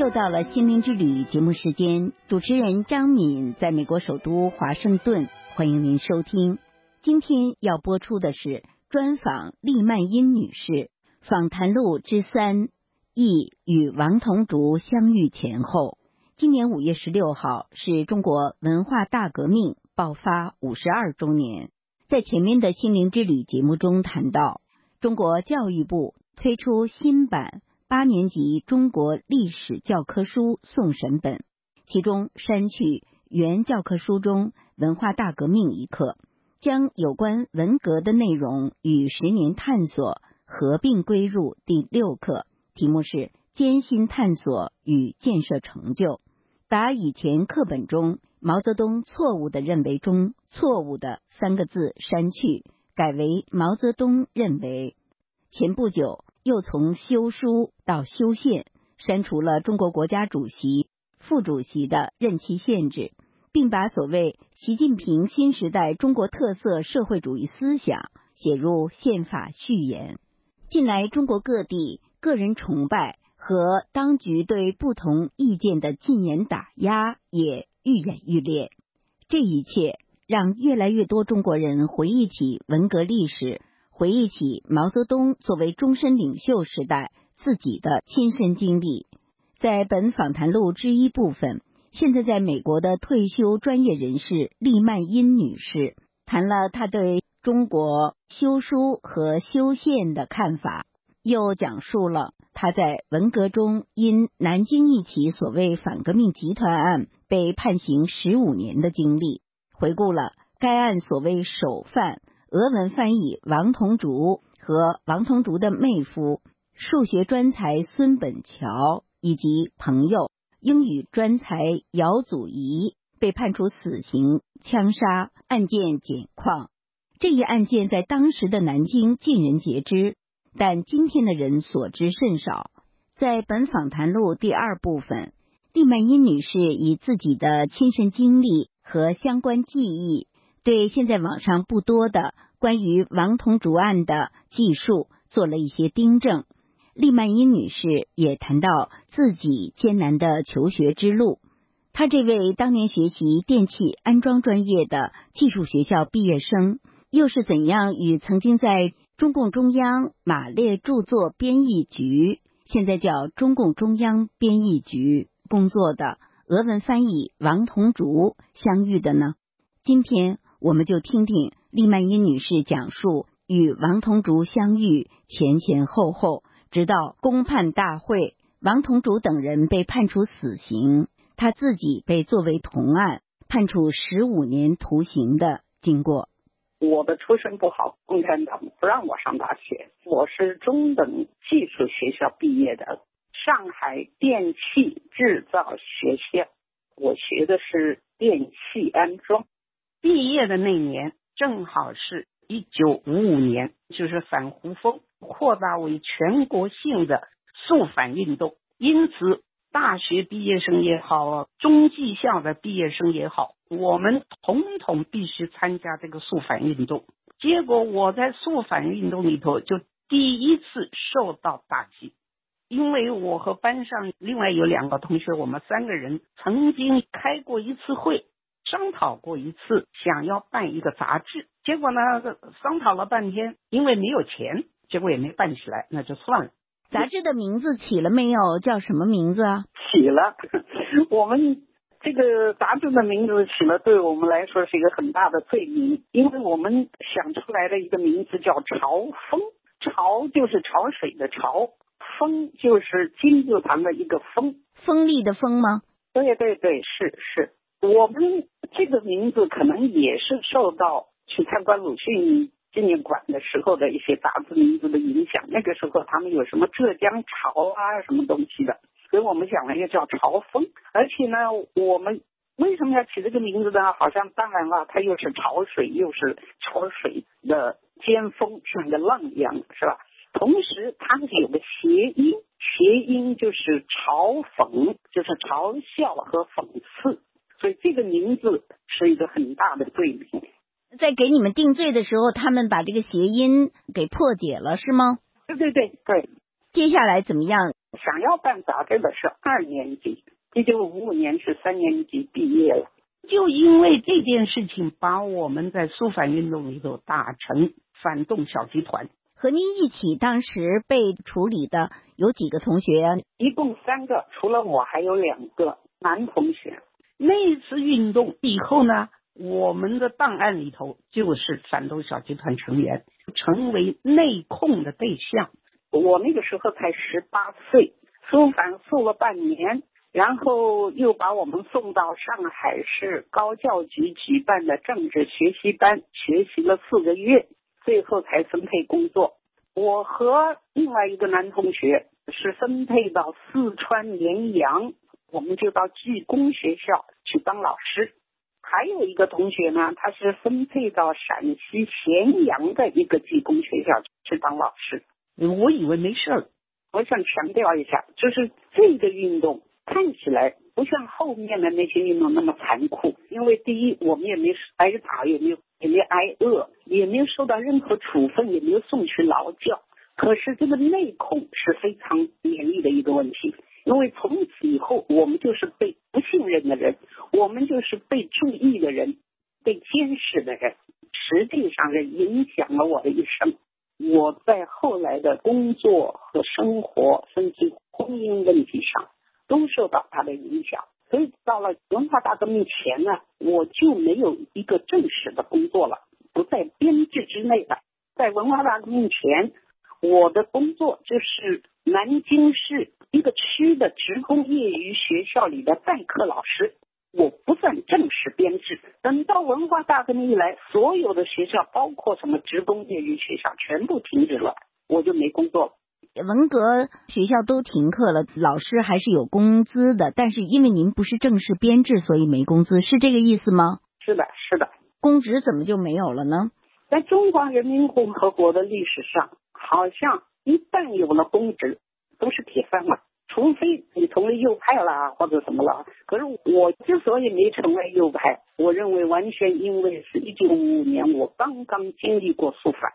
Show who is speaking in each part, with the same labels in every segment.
Speaker 1: 又到了心灵之旅节目时间，主持人张敏在美国首都华盛顿，欢迎您收听。今天要播出的是专访利曼因女士访谈录之三，忆与王同竹相遇前后。今年五月十六号是中国文化大革命爆发五十二周年。在前面的心灵之旅节目中谈到，中国教育部推出新版。八年级中国历史教科书送审本，其中删去原教科书中文化大革命一课，将有关文革的内容与十年探索合并归入第六课，题目是艰辛探索与建设成就。把以前课本中毛泽东错误的认为中错误的三个字删去，改为毛泽东认为。前不久。又从修书到修宪，删除了中国国家主席、副主席的任期限制，并把所谓习近平新时代中国特色社会主义思想写入宪法序言。近来，中国各地个人崇拜和当局对不同意见的禁言打压也愈演愈烈。这一切让越来越多中国人回忆起文革历史。回忆起毛泽东作为终身领袖时代自己的亲身经历，在本访谈录之一部分，现在在美国的退休专业人士利曼因女士谈了她对中国修书和修宪的看法，又讲述了她在文革中因南京一起所谓反革命集团案被判刑十五年的经历，回顾了该案所谓首犯。俄文翻译王同竹和王同竹的妹夫数学专才孙本桥以及朋友英语专才姚祖仪被判处死刑枪杀案件简况。这一案件在当时的南京尽人皆知，但今天的人所知甚少。在本访谈录第二部分，利曼英女士以自己的亲身经历和相关记忆。对现在网上不多的关于王同竹案的记述做了一些订正。利曼因女士也谈到自己艰难的求学之路。她这位当年学习电气安装专业的技术学校毕业生，又是怎样与曾经在中共中央马列著作编译局（现在叫中共中央编译局）工作的俄文翻译王同竹相遇的呢？今天。我们就听听利曼英女士讲述与王同竹相遇前前后后，直到公判大会，王同竹等人被判处死刑，他自己被作为同案判处十五年徒刑的经过。
Speaker 2: 我的出身不好，共产党不让我上大学，我是中等技术学校毕业的，上海电气制造学校，我学的是电气安装。毕业的那年正好是一九五五年，就是反胡风扩大为全国性的肃反运动，因此大学毕业生也好，中技校的毕业生也好，我们统统必须参加这个肃反运动。结果我在肃反运动里头就第一次受到打击，因为我和班上另外有两个同学，我们三个人曾经开过一次会。商讨过一次，想要办一个杂志，结果呢，商讨了半天，因为没有钱，结果也没办起来，那就算了。
Speaker 1: 杂志的名字起了没有？叫什么名字啊？
Speaker 2: 起了，我们这个杂志的名字起了，对我们来说是一个很大的罪名，因为我们想出来的一个名字叫“潮风”，潮就是潮水的潮，风就是金字旁的一个风，
Speaker 1: 锋利的锋吗？
Speaker 2: 对对对，是是。我们这个名字可能也是受到去参观鲁迅纪念馆的时候的一些杂志名字的影响。那个时候他们有什么浙江潮啊，什么东西的，所以我们讲了一个叫潮风。而且呢，我们为什么要起这个名字呢？好像当然了，它又是潮水，又是潮水的尖峰，像个浪一样，是吧？同时它是有个谐音，谐音就是嘲讽，就是嘲笑和讽刺。所以这个名字是一个很大的罪名。
Speaker 1: 在给你们定罪的时候，他们把这个谐音给破解了，是吗？
Speaker 2: 对对对对，
Speaker 1: 接下来怎么样？
Speaker 2: 想要办杂志的是二年级，一九五五年是三年级毕业了。就因为这件事情，把我们在肃反运动里头打成反动小集团。
Speaker 1: 和您一起当时被处理的有几个同学？
Speaker 2: 一共三个，除了我还有两个男同学。那一次运动以后呢，我们的档案里头就是反动小集团成员，成为内控的对象。我那个时候才十八岁，肃反肃了半年，然后又把我们送到上海市高教局举办的政治学习班学习了四个月，最后才分配工作。我和另外一个男同学是分配到四川绵阳，我们就到技工学校去当老师。还有一个同学呢，他是分配到陕西咸阳的一个技工学校去当老师。我以为没事儿，我想强调一下，就是这个运动看起来不像后面的那些运动那么残酷，因为第一，我们也没挨打，也没有也没挨饿，也没有受到任何处分，也没有送去劳教。可是这个内控是非常严厉的一个问题，因为从此以后，我们就是被不信任的人，我们就是被注意的人，被监视的人，实际上是影响了我的一生。我在后来的工作和生活，甚至婚姻问题上，都受到他的影响。所以到了文化大革命前呢，我就没有一个正式的工作了，不在编制之内的。在文化大革命前，我的工作就是南京市一个区的职工业余学校里的代课老师。我不算正式编制。等到文化大革命以来，所有的学校，包括什么职工业余学校，全部停止了，我就没工作了。
Speaker 1: 文革学校都停课了，老师还是有工资的，但是因为您不是正式编制，所以没工资，是这个意思吗？
Speaker 2: 是的，是的。
Speaker 1: 公职怎么就没有了呢？
Speaker 2: 在中华人民共和国的历史上，好像一旦有了公职，都是铁饭碗。除非你成为右派了或者什么了，可是我之所以没成为右派，我认为完全因为是一九五五年我刚刚经历过肃反，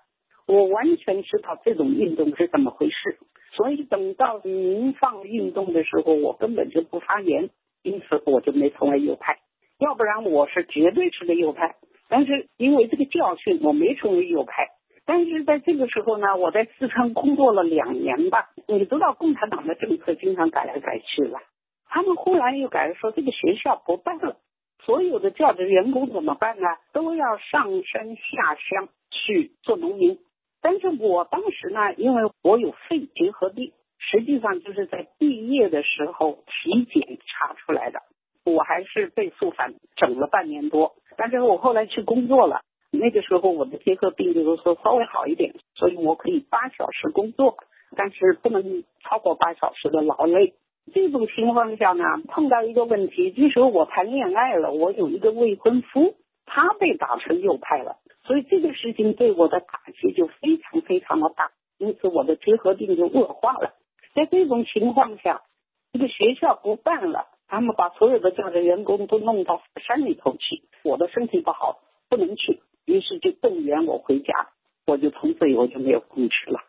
Speaker 2: 我完全知道这种运动是怎么回事，所以等到民放运动的时候，我根本就不发言，因此我就没成为右派，要不然我是绝对是个右派，但是因为这个教训，我没成为右派。但是在这个时候呢，我在四川工作了两年吧。你知道共产党的政策经常改来改去吧？他们忽然又改说这个学校不办了，所有的教职员工怎么办呢？都要上山下乡去做农民。但是我当时呢，因为我有肺结核病，实际上就是在毕业的时候体检查出来的。我还是被肃反整了半年多，但是我后来去工作了。那个时候我的结核病就是说稍微好一点，所以我可以八小时工作，但是不能超过八小时的劳累。这种情况下呢，碰到一个问题，就是我谈恋爱了，我有一个未婚夫，他被打成右派了，所以这个事情对我的打击就非常非常的大，因此我的结核病就恶化了。在这种情况下，这个学校不办了，他们把所有的教职员工都弄到山里头去，我的身体不好，不能去。于是就动员我回家，我就从此以后就没有空吃了。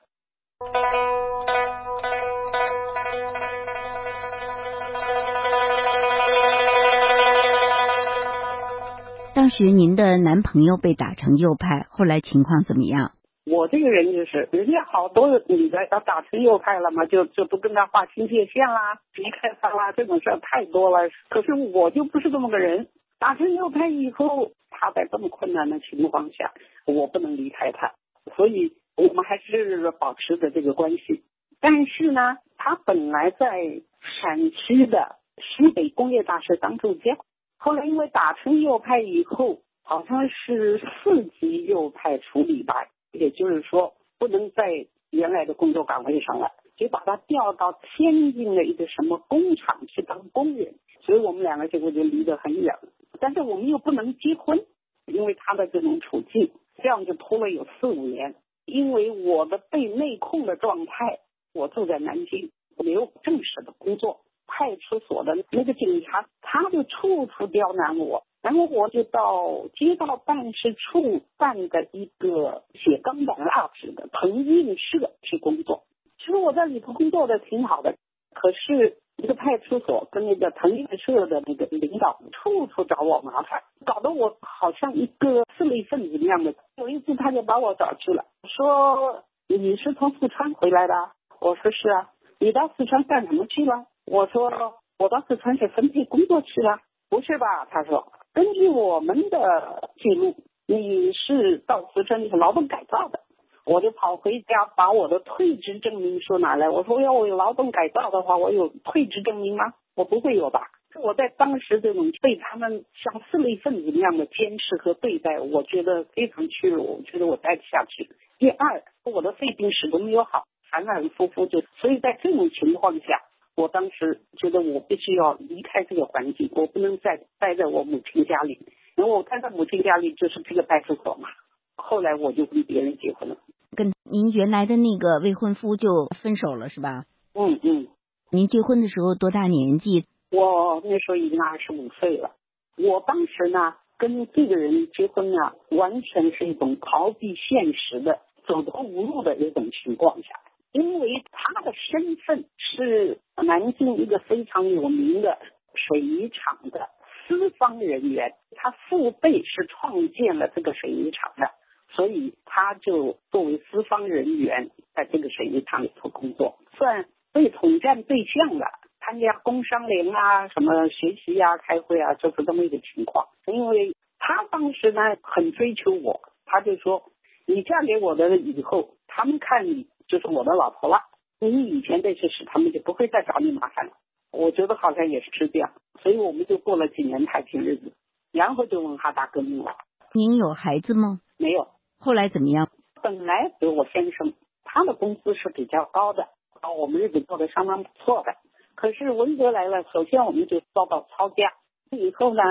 Speaker 1: 当时您的男朋友被打成右派，后来情况怎么样？
Speaker 2: 我这个人就是，人家好多女的要打成右派了嘛，就就不跟他划清界限啦，离开他啦，这种事儿太多了。可是我就不是这么个人。打成右派以后，他在这么困难的情况下，我不能离开他，所以我们还是保持着这个关系。但是呢，他本来在陕西的西北工业大学当助教，后来因为打成右派以后，好像是四级右派处理吧，也就是说不能在原来的工作岗位上了，就把他调到天津的一个什么工厂去当工人，所以我们两个结果就离得很远。但是我们又不能结婚，因为他的这种处境，这样就拖了有四五年。因为我的被内控的状态，我住在南京，没有正式的工作。派出所的那个警察，他就处处刁难我，然后我就到街道办事处办的一个写钢板蜡纸的棚印社去工作。其实我在里头工作的挺好的，可是一个派出所跟那个藤业社的那个领导处处找我麻烦，搞得我好像一个四类分子一样的。有一次他就把我找去了，说你是从四川回来的？我说是啊。你到四川干什么去了？我说我到四川是分配工作去了。不是吧？他说根据我们的记录，你是到四川是劳动改造的。我就跑回家把我的退职证明书拿来。我说要我有劳动改造的话，我有退职证明吗？我不会有吧？我在当时这种被他们像四类分子一样的监视和对待，我觉得非常屈辱。我觉得我待不下去。第二，我的肺病始终没有好，反反复复就。所以在这种情况下，我当时觉得我必须要离开这个环境，我不能再待在我母亲家里。因为我待在母亲家里就是这个派出所嘛。后来我就跟别人结婚了。
Speaker 1: 跟您原来的那个未婚夫就分手了是吧？
Speaker 2: 嗯嗯。
Speaker 1: 您结婚的时候多大年纪？
Speaker 2: 我那时候已经二十五岁了。我当时呢，跟这个人结婚呢，完全是一种逃避现实的、走投无路的一种情况下。因为他的身份是南京一个非常有名的水泥厂的私方人员，他父辈是创建了这个水泥厂的。所以他就作为私方人员，在这个水泥厂里头工作，算被统战对象了。参加工商联啊，什么学习呀、开会啊，就是这么一个情况。因为他当时呢很追求我，他就说：“你嫁给我的以后，他们看你就是我的老婆了。你以前那些事，他们就不会再找你麻烦了。”我觉得好像也是这样，所以我们就过了几年太平日子，然后就文化大革命了。
Speaker 1: 您有孩子吗？
Speaker 2: 没有。
Speaker 1: 后来怎么样？
Speaker 2: 本来有我先生，他的工资是比较高的，啊，我们日子过得相当不错的。可是文革来了，首先我们就遭到抄家，以后呢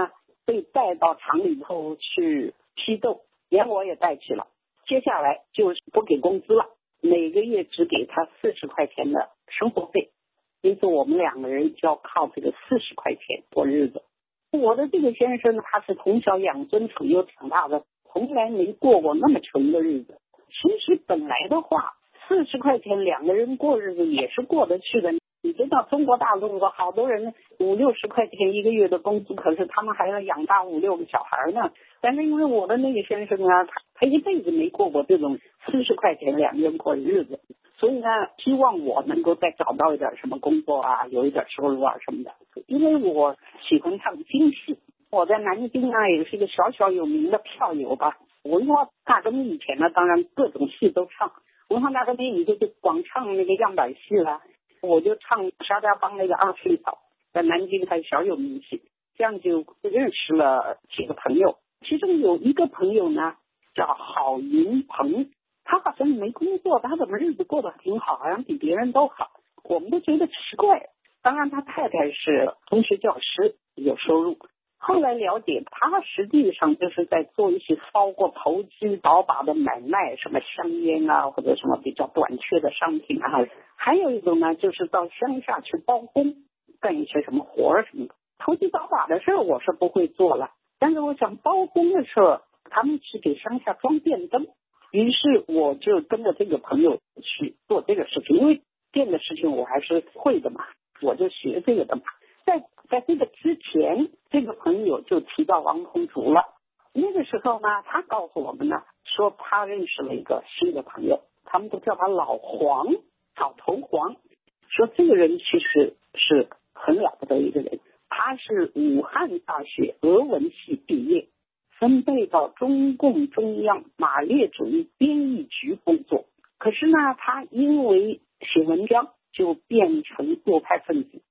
Speaker 2: 被带到厂里头去批斗，连我也带去了。接下来就是不给工资了，每个月只给他四十块钱的生活费，因此我们两个人就要靠这个四十块钱过日子。我的这个先生，他是从小养尊处优长大的。从来没过过那么穷的日子。其实本来的话，四十块钱两个人过日子也是过得去的。你知道中国大陆的好多人五六十块钱一个月的工资，可是他们还要养大五六个小孩呢。但是因为我的那个先生啊，他他一辈子没过过这种四十块钱两个人过的日子，所以呢，希望我能够再找到一点什么工作啊，有一点收入啊什么的。因为我喜欢唱京戏。我在南京啊，也是一个小小有名的票友吧。文化大革命以前呢，当然各种戏都唱。文化大革命以后就光唱那个样板戏了。我就唱沙家浜那个二岁草，在南京还小有名气。这样就认识了几个朋友，其中有一个朋友呢叫郝云鹏，他好像没工作，他怎么日子过得挺好，好像比别人都好。我们都觉得奇怪。当然，他太太是中学教师，有收入。后来了解，他实际上就是在做一些包括投机倒把的买卖，什么香烟啊，或者什么比较短缺的商品啊。还有一种呢，就是到乡下去包工，干一些什么活儿什么的。投机倒把的事儿我是不会做了，但是我想包工的事儿，他们去给乡下装电灯，于是我就跟着这个朋友去做这个事情，因为电的事情我还是会的嘛，我就学这个的嘛。在在这个之前，这个朋友就提到王同竹了。那个时候呢，他告诉我们呢，说他认识了一个新的朋友，他们都叫他老黄，老头黄。说这个人其实是很了不得一个人，他是武汉大学俄文系毕业，分配到中共中央马列主义编译局工作。可是呢，他因为写文章，就变成右派分子。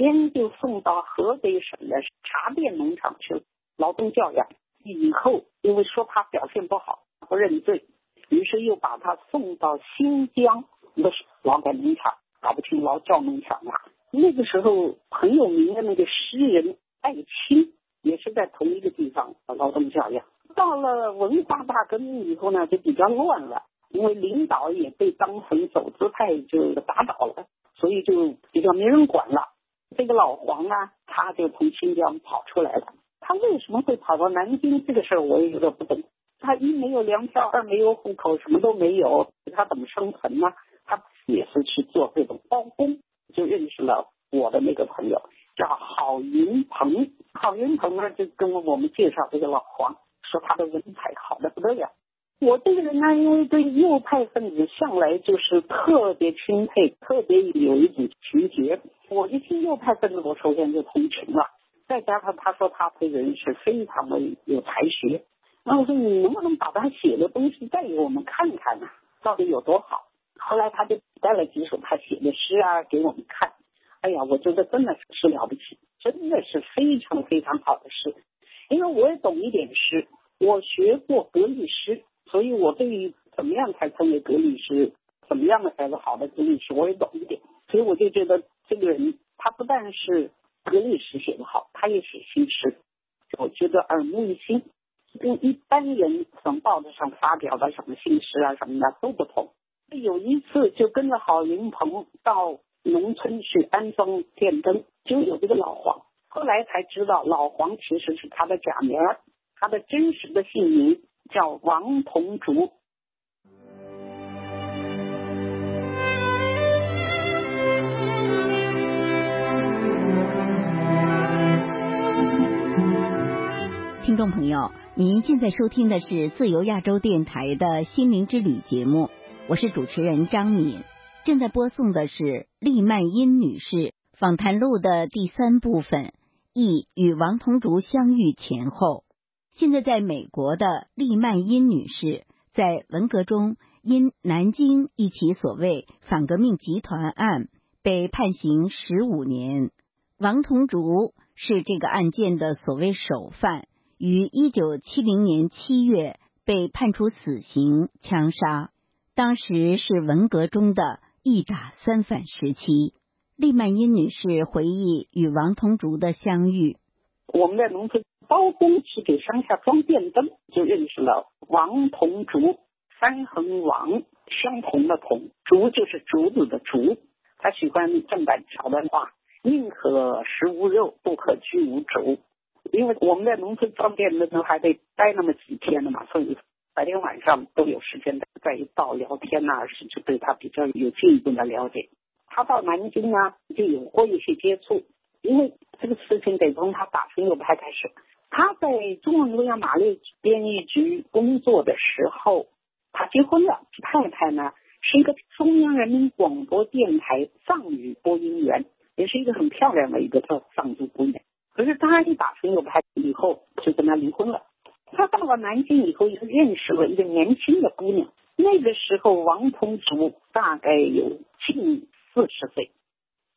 Speaker 2: 先就送到河北省的茶店农场去劳动教养，以后因为说他表现不好不认罪，于是又把他送到新疆一个劳改农场，搞不清劳教农场了。那个时候很有名的那个诗人艾青也是在同一个地方劳动教养。到了文化大革命以后呢，就比较乱了，因为领导也被当成走资派就打倒了，所以就比较没人管了。这个老黄啊，他就从新疆跑出来了。他为什么会跑到南京？这个事儿我也有点不懂。他一没有粮票，二没有户口，什么都没有，他怎么生存呢？他也是去做这种包工，就认识了我的那个朋友，叫郝云鹏。郝云鹏呢，就跟我们介绍这个老黄，说他的文采好的不得了。我这个人呢，因为对右派分子向来就是特别钦佩，特别有一种情结。我一听右派分子，我首先就同情了。再加上他说他这个人是非常的有才学，那我说你能不能把他写的东西带给我们看看呢？到底有多好？后来他就带了几首他写的诗啊给我们看。哎呀，我觉得真的是了不起，真的是非常非常好的诗。因为我也懂一点诗，我学过格律诗，所以我对于怎么样才成为格律诗，怎么样的才是好的格律诗，我也懂一点。所以我就觉得这个人他不但是。格律诗写得好，他也写新诗，我觉得耳目一新，跟一般人从报纸上发表的什么新诗啊什么的都不同。有一次就跟着郝云鹏到农村去安装电灯，就有这个老黄。后来才知道，老黄其实是他的假名，他的真实的姓名叫王同竹。
Speaker 1: 听众朋友，您现在收听的是自由亚洲电台的心灵之旅节目，我是主持人张敏，正在播送的是利曼因女士访谈录的第三部分，忆与王同竹相遇前后。现在在美国的利曼因女士，在文革中因南京一起所谓反革命集团案被判刑十五年，王同竹是这个案件的所谓首犯。于一九七零年七月被判处死刑，枪杀。当时是文革中的一打三反时期。利曼因女士回忆与王同竹的相遇：
Speaker 2: 我们在农村包工去给乡下装电灯，就认识了王同竹。三横王相同的同，竹就是竹子的竹。他喜欢郑板桥的话：“宁可食无肉，不可居无竹。”因为我们在农村装电的时候还得待那么几天的嘛，所以白天晚上都有时间在一道聊天呐，是就对他比较有进一步的了解。他到南京啊，就有过一些接触。因为这个事情得从他打亲友派开始。他在中央中央马列编译局工作的时候，他结婚了，太太呢是一个中央人民广播电台藏语播音员，也是一个很漂亮的一个藏族姑娘。可是他一打亲友派以后，就跟他离婚了。他到了南京以后，又认识了一个年轻的姑娘。那个时候，王同竹大概有近四十岁。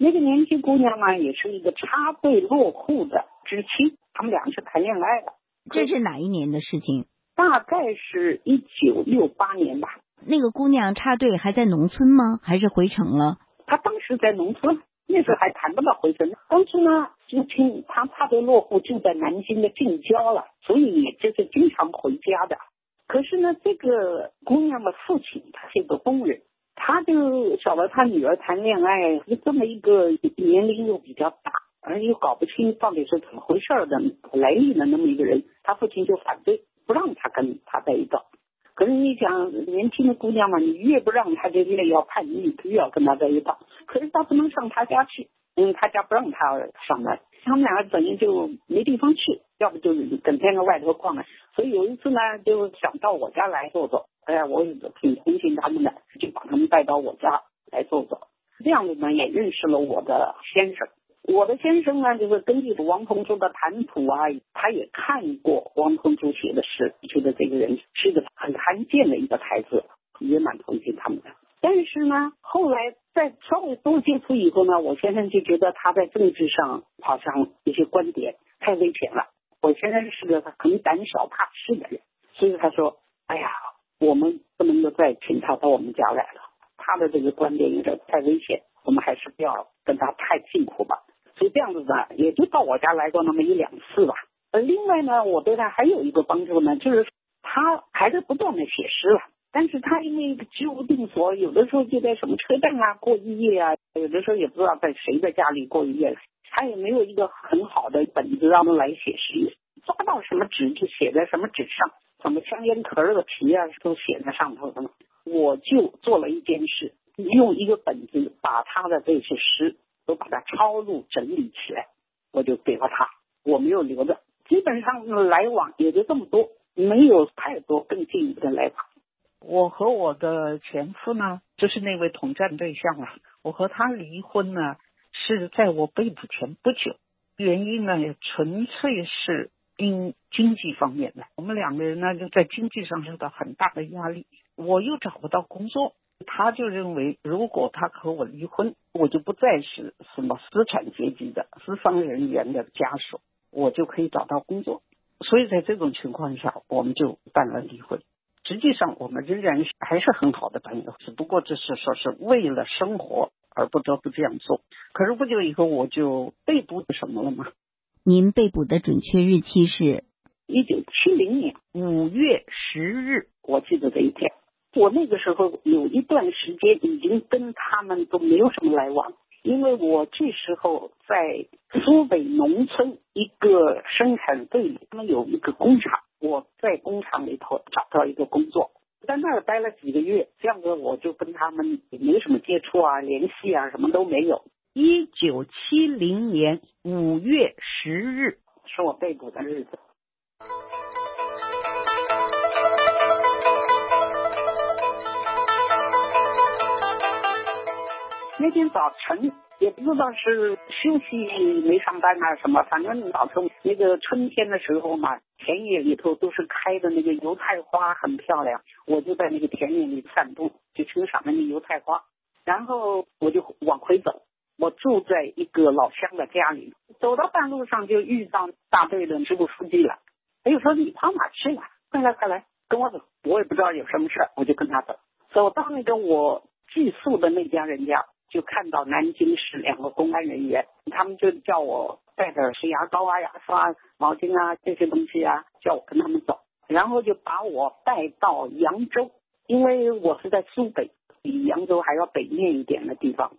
Speaker 2: 那个年轻姑娘嘛，也是一个插队落户的知青。他们俩是谈恋爱的。
Speaker 1: 这是哪一年的事情？
Speaker 2: 大概是一九六八年吧。
Speaker 1: 那个姑娘插队还在农村吗？还是回城了？
Speaker 2: 她当时在农村。那时候还谈不到回城，当时呢，知青他插队落户就在南京的近郊了，所以就是经常回家的。可是呢，这个姑娘的父亲他是一个工人，他就晓得他女儿谈恋爱，就这么一个年龄又比较大，而又搞不清到底是怎么回事的来历的那么一个人，他父亲就反对，不让他跟他在一道。可是你想，年轻的姑娘嘛，你越不让她，就越要叛逆，越要跟他在一道。可是他不能上他家去，因为他家不让他上来。他们两个等于就没地方去，要不就整天在外头逛了。所以有一次呢，就想到我家来坐坐。哎呀，我挺同情他们的，就把他们带到我家来坐坐。这样子呢，也认识了我的先生。我的先生呢，就是根据王同珠的谈吐啊，他也看过王同珠写的诗，觉得这个人是个很罕见的一个才子，也蛮同情他们的。但是呢，后来在稍微多接触以后呢，我先生就觉得他在政治上好像有些观点太危险了。我先生是个很胆小怕事的人，所以他说：“哎呀，我们不能够再请他到我们家来了，他的这个观点有点太危险，我们还是不要跟他太近乎吧。”所以这样子的，也就到我家来过那么一两次吧。呃，另外呢，我对他还有一个帮助呢，就是他还在不断的写诗了。但是他因为居无定所，有的时候就在什么车站啊过一夜啊，有的时候也不知道在谁的家里过一夜。他也没有一个很好的本子让他来写诗，抓到什么纸就写在什么纸上，什么香烟壳的皮啊都写在上头的。我就做了一件事，用一个本子把他的这些诗都把它抄录整理起来，我就给了他，我没有留着。基本上来往也就这么多，没有太多更进一步的来往。
Speaker 3: 我和我的前夫呢，就是那位统战对象啊，我和他离婚呢是在我被捕前不久，原因呢也纯粹是因经济方面的。我们两个人呢就在经济上受到很大的压力，我又找不到工作，他就认为如果他和我离婚，我就不再是什么资产阶级的资方人员的家属。我就可以找到工作，所以在这种情况下，我们就办了离婚。实际上，我们仍然还是很好的朋友，只不过这是说是为了生活而不得不这样做。可是不久以后，我就被捕什么了吗？
Speaker 1: 您被捕的准确日期是？
Speaker 2: 一九七零年
Speaker 3: 五月十日，
Speaker 2: 我记得这一天。我那个时候有一段时间已经跟他们都没有什么来往。因为我这时候在苏北农村一个生产队里，他们有一个工厂，我在工厂里头找到一个工作，在那儿待了几个月，这样子我就跟他们也没什么接触啊、联系啊，什么都没有。
Speaker 3: 一九七零年五月十日
Speaker 2: 是我被捕的日子。那天早晨也不知道是休息没上班啊什么，反正早晨那个春天的时候嘛，田野里头都是开的那个油菜花，很漂亮。我就在那个田野里散步，就欣赏那个油菜花。然后我就往回走，我住在一个老乡的家里，走到半路上就遇到大队的支部书记了。他就说：“你跑哪去了？快来快来，跟我走。”我也不知道有什么事，我就跟他走。走到那个我寄宿的那家人家。就看到南京市两个公安人员，他们就叫我带点是牙膏啊、牙刷、毛巾啊这些东西啊，叫我跟他们走，然后就把我带到扬州，因为我是在苏北，比扬州还要北面一点的地方。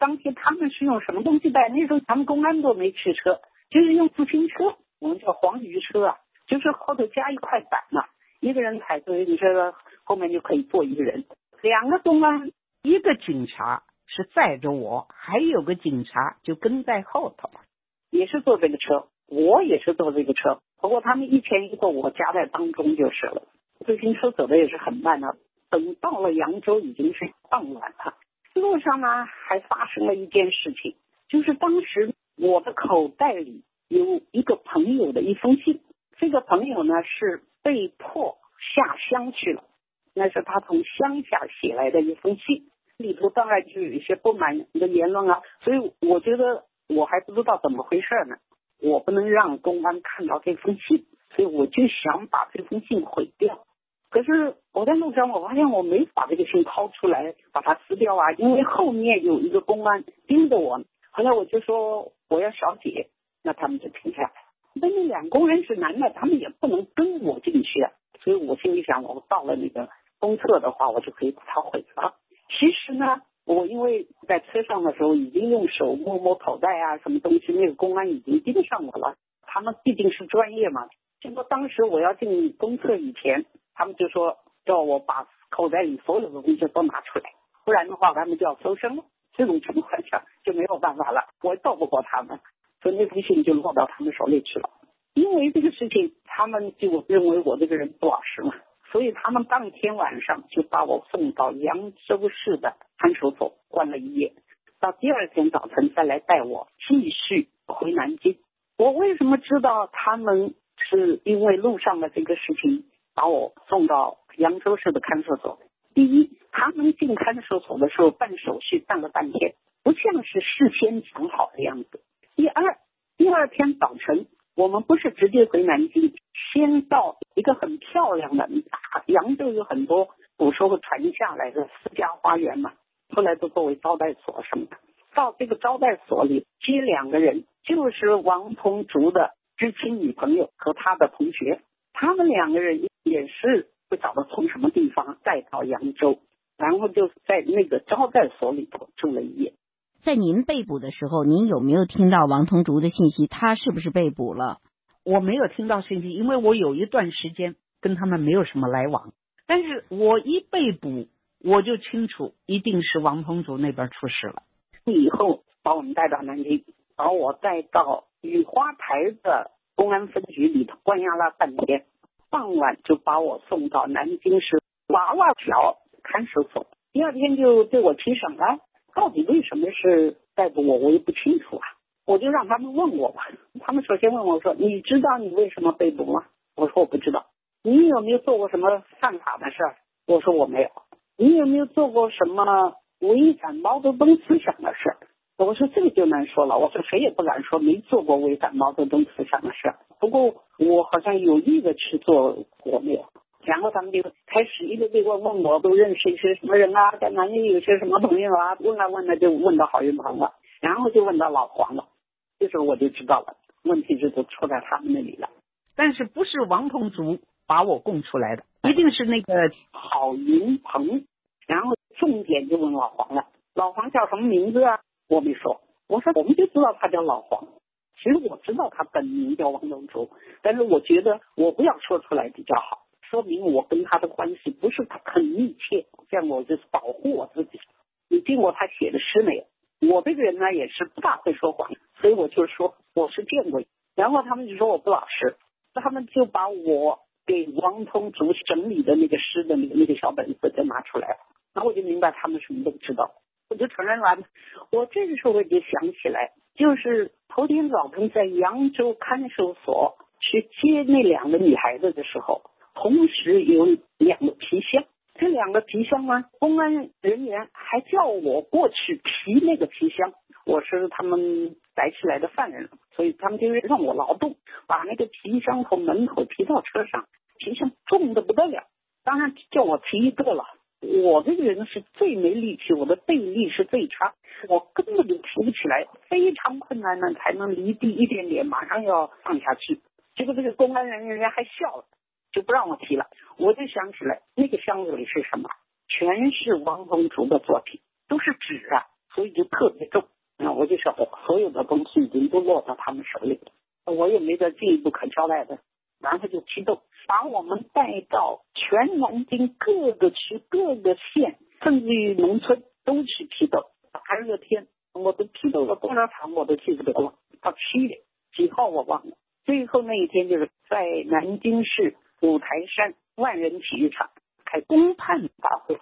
Speaker 2: 当天他们是用什么东西带？那时候咱们公安都没汽车，就是用自行车，我们叫黄鱼车啊，就是后头加一块板嘛，一个人踩着你这个后面就可以坐一个人，两个公安，
Speaker 3: 一个警察。是载着我，还有个警察就跟在后头，
Speaker 2: 也是坐这个车，我也是坐这个车。不过他们一前一后，我夹在当中就是了。自行车走的也是很慢的。等到了扬州，已经是傍晚了。路上呢，还发生了一件事情，就是当时我的口袋里有一个朋友的一封信。这个朋友呢，是被迫下乡去了，那是他从乡下写来的一封信。里头当然就有一些不满的言论啊，所以我觉得我还不知道怎么回事呢，我不能让公安看到这封信，所以我就想把这封信毁掉。可是我在路上，我发现我没把这个信掏出来把它撕掉啊，因为后面有一个公安盯着我。后来我就说我要小姐，那他们就停下来。那那两工人是男的，他们也不能跟我进去啊，所以我心里想，我到了那个公厕的话，我就可以把它毁了。上的时候已经用手摸摸口袋啊，什么东西，那个公安已经盯上我了。他们毕竟是专业嘛。结果当时我要进公厕以前，他们就说叫我把口袋里所有的东西都拿出来，不然的话他们就要搜身了。这种情况下就没有办法了，我斗不过他们，所以那封信就落到他们手里去了。因为这个事情，他们就认为我这个人不老实嘛。所以他们当天晚上就把我送到扬州市的看守所关了一夜，到第二天早晨再来带我继续回南京。我为什么知道他们是因为路上的这个事情把我送到扬州市的看守所？第一，他们进看守所的时候办手续办了半天，不像是事先讲好的样子。第二，第二天早晨我们不是直接回南京。先到一个很漂亮的扬州有很多古时候传下来的私家花园嘛，后来都作为招待所什么的。到这个招待所里接两个人，就是王同竹的知青女朋友和他的同学，他们两个人也是不晓得从什么地方带到扬州，然后就在那个招待所里头住了一夜。
Speaker 1: 在您被捕的时候，您有没有听到王同竹的信息？他是不是被捕了？
Speaker 3: 我没有听到信息，因为我有一段时间跟他们没有什么来往。但是我一被捕，我就清楚一定是王鹏祖那边出事了。
Speaker 2: 以后把我们带到南京，把我带到雨花台的公安分局里头关押了半天，傍晚就把我送到南京市娃娃桥看守所。第二天就对我提审了，到底为什么是逮捕我，我也不清楚啊。我就让他们问我吧。他们首先问我说：“你知道你为什么被捕吗？”我说：“我不知道。”你有没有做过什么犯法的事？我说我没有。你有没有做过什么违反毛泽东思想的事？我说这个就难说了。我说谁也不敢说没做过违反毛泽东思想的事。不过我好像有意的去做，过没有。然后他们就开始一个个问问我，都认识一些什么人啊，在南京有些什么朋友啊？问来问来就问到郝云鹏了，然后就问到老黄了。这时候我就知道了，问题就都出在他们那里了。
Speaker 3: 但是不是王同竹把我供出来的，一定是那个
Speaker 2: 郝云鹏。然后重点就问老黄了，老黄叫什么名字啊？我没说，我说我们就知道他叫老黄。其实我知道他本名叫王东竹，但是我觉得我不要说出来比较好，说明我跟他的关系不是很密切，这样我就是保护我自己。你见过他写的诗没有？我这个人呢也是不大会说谎，所以我就说我是见过。然后他们就说我不老实，他们就把我给王通竹整理的那个诗的那个那个小本子就拿出来了。然后我就明白他们什么都不知道，我就承认了。我这个时候我就想起来，就是头天早晨在扬州看守所去接那两个女孩子的时候，同时有两个皮箱。这两个皮箱呢，公安人员还叫我过去提那个皮箱。我是他们逮起来的犯人，所以他们就让我劳动，把那个皮箱从门口提到车上。皮箱重的不得了，当然叫我提一个了。我这个人是最没力气，我的背力是最差，我根本就提不起来，非常困难呢才能离地一点点，马上要放下去。结果这个公安人员还笑了。就不让我提了，我就想起来那个箱子里是什么，全是王宗竹的作品，都是纸啊，所以就特别重。那我就晓得所有的东西已经都落到他们手里了，我也没得进一步可交代的。然后就激动，把我们带到全南京各个区、各个县，甚至于农村都去批斗。大热天，我都批斗了多少场，我都记不得了。到七点几号我忘了。最后那一天就是在南京市。五台山万人体育场开公判大会，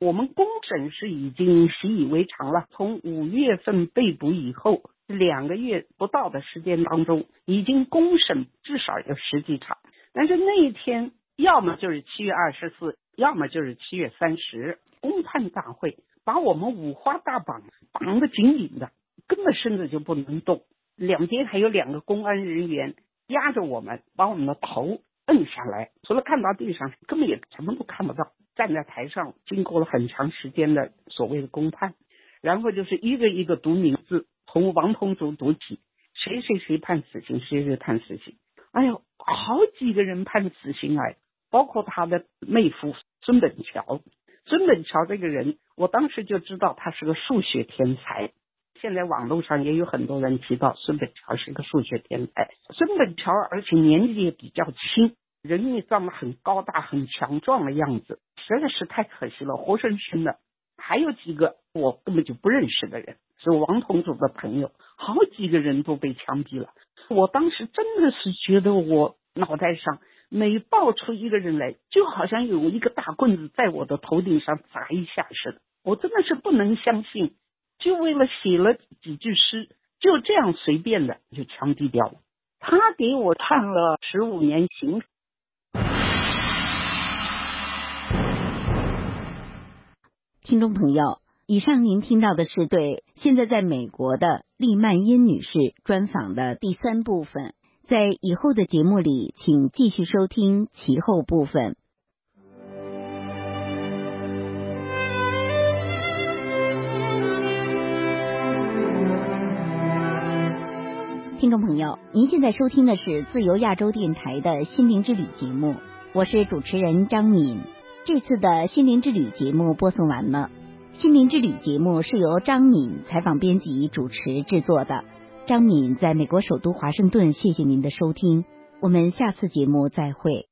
Speaker 3: 我们公审是已经习以为常了。从五月份被捕以后，两个月不到的时间当中，已经公审至少有十几场。但是那一天，要么就是七月二十四，要么就是七月三十，公判大会把我们五花大绑绑得紧紧的，根本身子就不能动。两边还有两个公安人员压着我们，把我们的头。摁下来，除了看到地上，根本也什么都看不到。站在台上，经过了很长时间的所谓的公判，然后就是一个一个读名字，从王同竹读起，谁谁谁判死刑，谁谁判死刑。哎呦，好几个人判死刑哎，包括他的妹夫孙本桥。孙本桥这个人，我当时就知道他是个数学天才。现在网络上也有很多人提到孙本桥是个数学天才。孙本桥而且年纪也比较轻，人也长得很高大、很强壮的样子，实在是太可惜了，活生生的。还有几个我根本就不认识的人，是王同祖的朋友，好几个人都被枪毙了。我当时真的是觉得我脑袋上每爆出一个人来，就好像有一个大棍子在我的头顶上砸一下似的，我真的是不能相信。就为了写了几句诗，就这样随便的就枪毙掉了。他给我判了十五年刑。
Speaker 1: 听众朋友，以上您听到的是对现在在美国的利曼因女士专访的第三部分。在以后的节目里，请继续收听其后部分。听众朋友，您现在收听的是自由亚洲电台的心灵之旅节目，我是主持人张敏。这次的心灵之旅节目播送完了。心灵之旅节目是由张敏采访、编辑、主持制作的。张敏在美国首都华盛顿，谢谢您的收听，我们下次节目再会。